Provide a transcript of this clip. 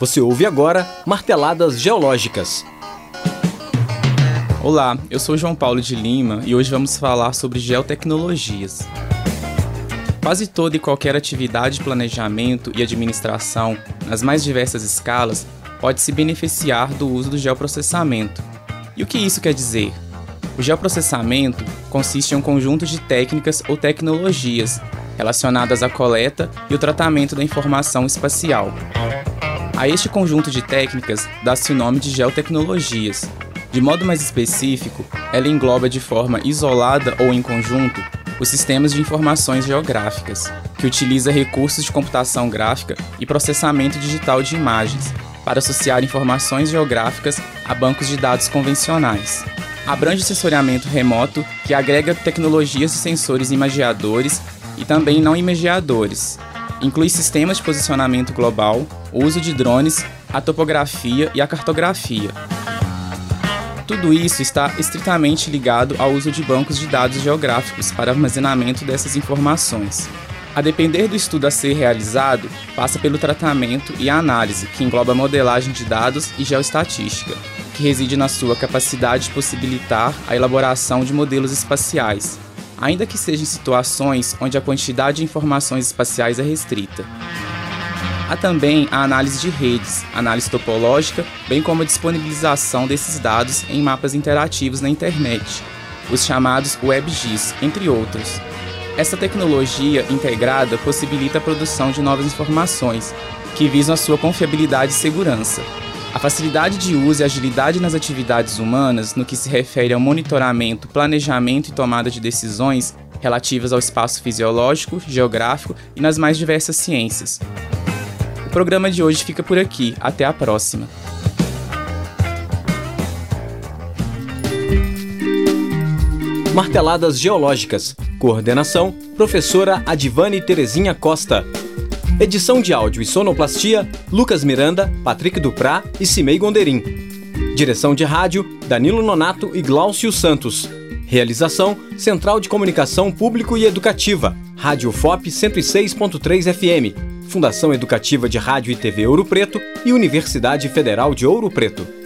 Você ouve agora Marteladas Geológicas. Olá, eu sou João Paulo de Lima e hoje vamos falar sobre geotecnologias. Quase toda e qualquer atividade de planejamento e administração, nas mais diversas escalas, pode se beneficiar do uso do geoprocessamento. E o que isso quer dizer? O geoprocessamento consiste em um conjunto de técnicas ou tecnologias relacionadas à coleta e o tratamento da informação espacial. A este conjunto de técnicas dá-se o nome de geotecnologias. De modo mais específico, ela engloba de forma isolada ou em conjunto os sistemas de informações geográficas, que utiliza recursos de computação gráfica e processamento digital de imagens para associar informações geográficas a bancos de dados convencionais. Abrange o sensoriamento remoto, que agrega tecnologias de sensores imagiadores e também não imagiadores. Inclui sistemas de posicionamento global, o uso de drones, a topografia e a cartografia. Tudo isso está estritamente ligado ao uso de bancos de dados geográficos para armazenamento dessas informações. A depender do estudo a ser realizado, passa pelo tratamento e análise, que engloba modelagem de dados e geoestatística, que reside na sua capacidade de possibilitar a elaboração de modelos espaciais, ainda que seja em situações onde a quantidade de informações espaciais é restrita. Há também a análise de redes, análise topológica, bem como a disponibilização desses dados em mapas interativos na internet, os chamados WebGIS, entre outros. Essa tecnologia integrada possibilita a produção de novas informações, que visam a sua confiabilidade e segurança. A facilidade de uso e agilidade nas atividades humanas no que se refere ao monitoramento, planejamento e tomada de decisões relativas ao espaço fisiológico, geográfico e nas mais diversas ciências. Programa de hoje fica por aqui. Até a próxima. Marteladas Geológicas. Coordenação: Professora Adivane Terezinha Costa. Edição de áudio e sonoplastia: Lucas Miranda, Patrick Duprá e Cimei Gonderim. Direção de rádio: Danilo Nonato e Glaucio Santos. Realização: Central de Comunicação Público e Educativa, Rádio FOP 106.3 FM, Fundação Educativa de Rádio e TV Ouro Preto e Universidade Federal de Ouro Preto.